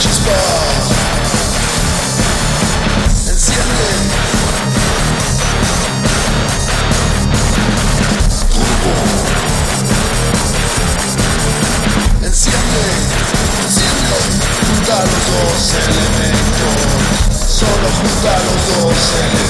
chispa. Enciende. Turbo. Enciende. Enciende. Junta los dos elementos. Solo junta los dos elementos.